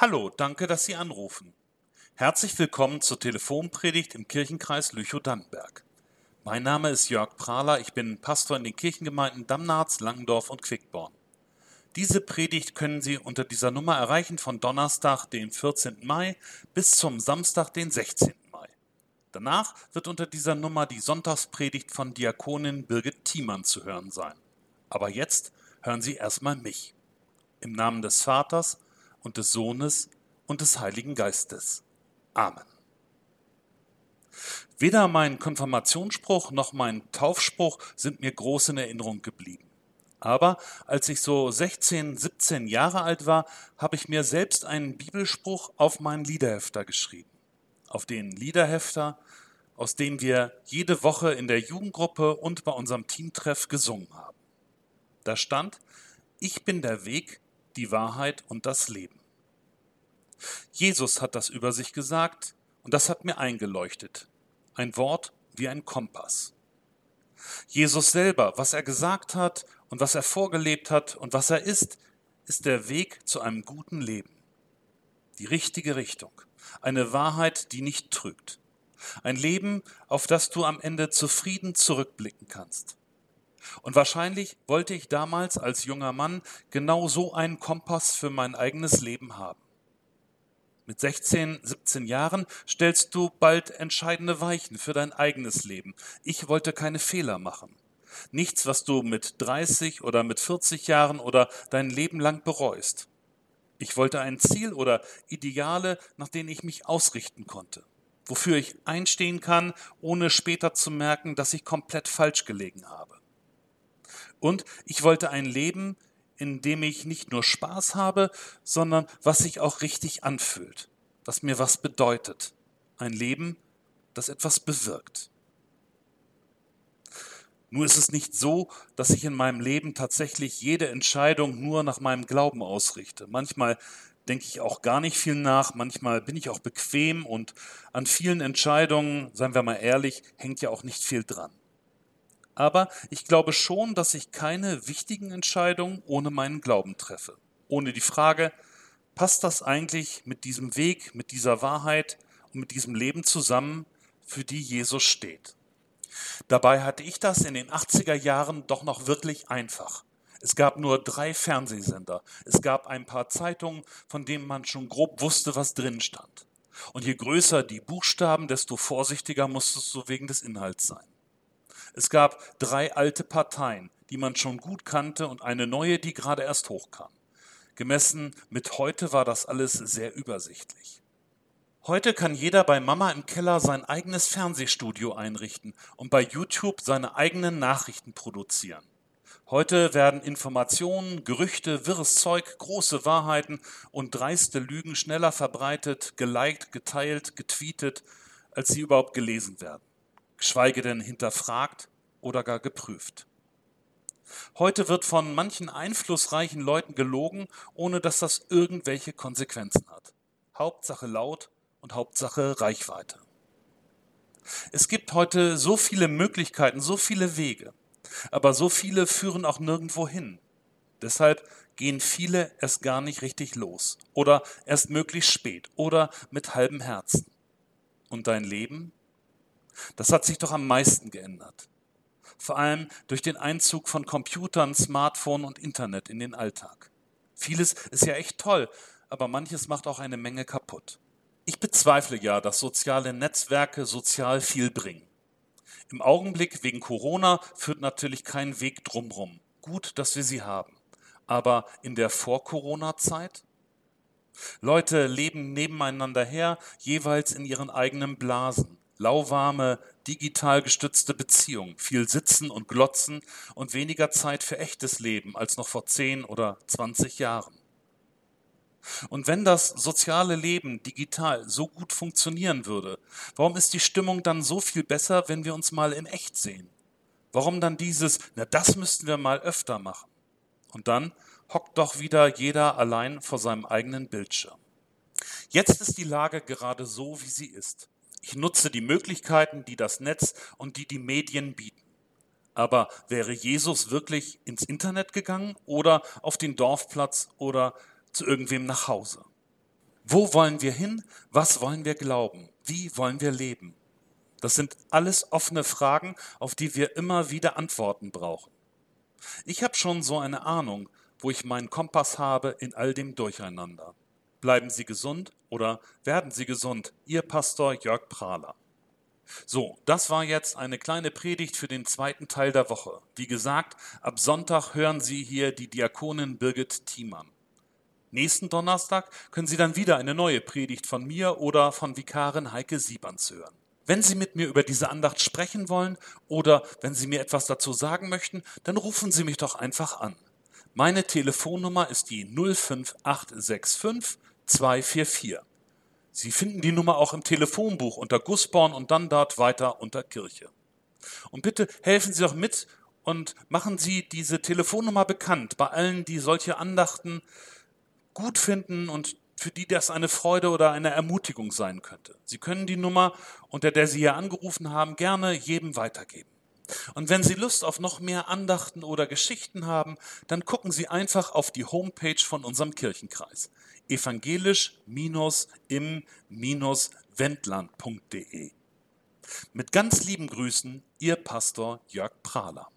Hallo, danke, dass Sie anrufen. Herzlich willkommen zur Telefonpredigt im Kirchenkreis Lüchow-Dannenberg. Mein Name ist Jörg Prahler, ich bin Pastor in den Kirchengemeinden Damnarz, Langendorf und Quickborn. Diese Predigt können Sie unter dieser Nummer erreichen von Donnerstag, den 14. Mai, bis zum Samstag, den 16. Mai. Danach wird unter dieser Nummer die Sonntagspredigt von Diakonin Birgit Thiemann zu hören sein. Aber jetzt hören Sie erstmal mich. Im Namen des Vaters und des Sohnes und des Heiligen Geistes. Amen. Weder mein Konfirmationsspruch noch mein Taufspruch sind mir groß in Erinnerung geblieben. Aber als ich so 16, 17 Jahre alt war, habe ich mir selbst einen Bibelspruch auf meinen Liederhefter geschrieben. Auf den Liederhefter, aus dem wir jede Woche in der Jugendgruppe und bei unserem Teamtreff gesungen haben. Da stand, ich bin der Weg, die Wahrheit und das Leben. Jesus hat das über sich gesagt und das hat mir eingeleuchtet. Ein Wort wie ein Kompass. Jesus selber, was er gesagt hat und was er vorgelebt hat und was er ist, ist der Weg zu einem guten Leben. Die richtige Richtung. Eine Wahrheit, die nicht trügt. Ein Leben, auf das du am Ende zufrieden zurückblicken kannst. Und wahrscheinlich wollte ich damals als junger Mann genau so einen Kompass für mein eigenes Leben haben. Mit 16, 17 Jahren stellst du bald entscheidende Weichen für dein eigenes Leben. Ich wollte keine Fehler machen. Nichts, was du mit 30 oder mit 40 Jahren oder dein Leben lang bereust. Ich wollte ein Ziel oder Ideale, nach denen ich mich ausrichten konnte, wofür ich einstehen kann, ohne später zu merken, dass ich komplett falsch gelegen habe. Und ich wollte ein Leben, in dem ich nicht nur Spaß habe, sondern was sich auch richtig anfühlt, was mir was bedeutet. Ein Leben, das etwas bewirkt. Nur ist es nicht so, dass ich in meinem Leben tatsächlich jede Entscheidung nur nach meinem Glauben ausrichte. Manchmal denke ich auch gar nicht viel nach, manchmal bin ich auch bequem und an vielen Entscheidungen, seien wir mal ehrlich, hängt ja auch nicht viel dran. Aber ich glaube schon, dass ich keine wichtigen Entscheidungen ohne meinen Glauben treffe. Ohne die Frage, passt das eigentlich mit diesem Weg, mit dieser Wahrheit und mit diesem Leben zusammen, für die Jesus steht? Dabei hatte ich das in den 80er Jahren doch noch wirklich einfach. Es gab nur drei Fernsehsender. Es gab ein paar Zeitungen, von denen man schon grob wusste, was drin stand. Und je größer die Buchstaben, desto vorsichtiger musstest du wegen des Inhalts sein. Es gab drei alte Parteien, die man schon gut kannte und eine neue, die gerade erst hochkam. Gemessen mit heute war das alles sehr übersichtlich. Heute kann jeder bei Mama im Keller sein eigenes Fernsehstudio einrichten und bei YouTube seine eigenen Nachrichten produzieren. Heute werden Informationen, Gerüchte, wirres Zeug, große Wahrheiten und dreiste Lügen schneller verbreitet, geliked, geteilt, getweetet, als sie überhaupt gelesen werden geschweige denn hinterfragt oder gar geprüft. Heute wird von manchen einflussreichen Leuten gelogen, ohne dass das irgendwelche Konsequenzen hat. Hauptsache laut und Hauptsache Reichweite. Es gibt heute so viele Möglichkeiten, so viele Wege, aber so viele führen auch nirgendwo hin. Deshalb gehen viele erst gar nicht richtig los oder erst möglichst spät oder mit halbem Herzen. Und dein Leben? Das hat sich doch am meisten geändert. Vor allem durch den Einzug von Computern, Smartphone und Internet in den Alltag. Vieles ist ja echt toll, aber manches macht auch eine Menge kaputt. Ich bezweifle ja, dass soziale Netzwerke sozial viel bringen. Im Augenblick wegen Corona führt natürlich kein Weg drumrum. Gut, dass wir sie haben. Aber in der Vor-Corona-Zeit? Leute leben nebeneinander her, jeweils in ihren eigenen Blasen lauwarme, digital gestützte Beziehung, viel Sitzen und Glotzen und weniger Zeit für echtes Leben als noch vor 10 oder 20 Jahren. Und wenn das soziale Leben digital so gut funktionieren würde, warum ist die Stimmung dann so viel besser, wenn wir uns mal in echt sehen? Warum dann dieses, na das müssten wir mal öfter machen? Und dann hockt doch wieder jeder allein vor seinem eigenen Bildschirm. Jetzt ist die Lage gerade so, wie sie ist. Ich nutze die Möglichkeiten, die das Netz und die die Medien bieten. Aber wäre Jesus wirklich ins Internet gegangen oder auf den Dorfplatz oder zu irgendwem nach Hause? Wo wollen wir hin? Was wollen wir glauben? Wie wollen wir leben? Das sind alles offene Fragen, auf die wir immer wieder Antworten brauchen. Ich habe schon so eine Ahnung, wo ich meinen Kompass habe in all dem Durcheinander. Bleiben Sie gesund oder werden Sie gesund? Ihr Pastor Jörg Prahler. So, das war jetzt eine kleine Predigt für den zweiten Teil der Woche. Wie gesagt, ab Sonntag hören Sie hier die Diakonin Birgit Thiemann. Nächsten Donnerstag können Sie dann wieder eine neue Predigt von mir oder von Vikarin Heike Sieberns hören. Wenn Sie mit mir über diese Andacht sprechen wollen oder wenn Sie mir etwas dazu sagen möchten, dann rufen Sie mich doch einfach an. Meine Telefonnummer ist die 05865 244. Sie finden die Nummer auch im Telefonbuch unter Gussborn und dann dort weiter unter Kirche. Und bitte helfen Sie doch mit und machen Sie diese Telefonnummer bekannt bei allen, die solche Andachten gut finden und für die das eine Freude oder eine Ermutigung sein könnte. Sie können die Nummer, unter der Sie hier angerufen haben, gerne jedem weitergeben. Und wenn Sie Lust auf noch mehr Andachten oder Geschichten haben, dann gucken Sie einfach auf die Homepage von unserem Kirchenkreis evangelisch-im-wendland.de. Mit ganz lieben Grüßen, Ihr Pastor Jörg Prahler.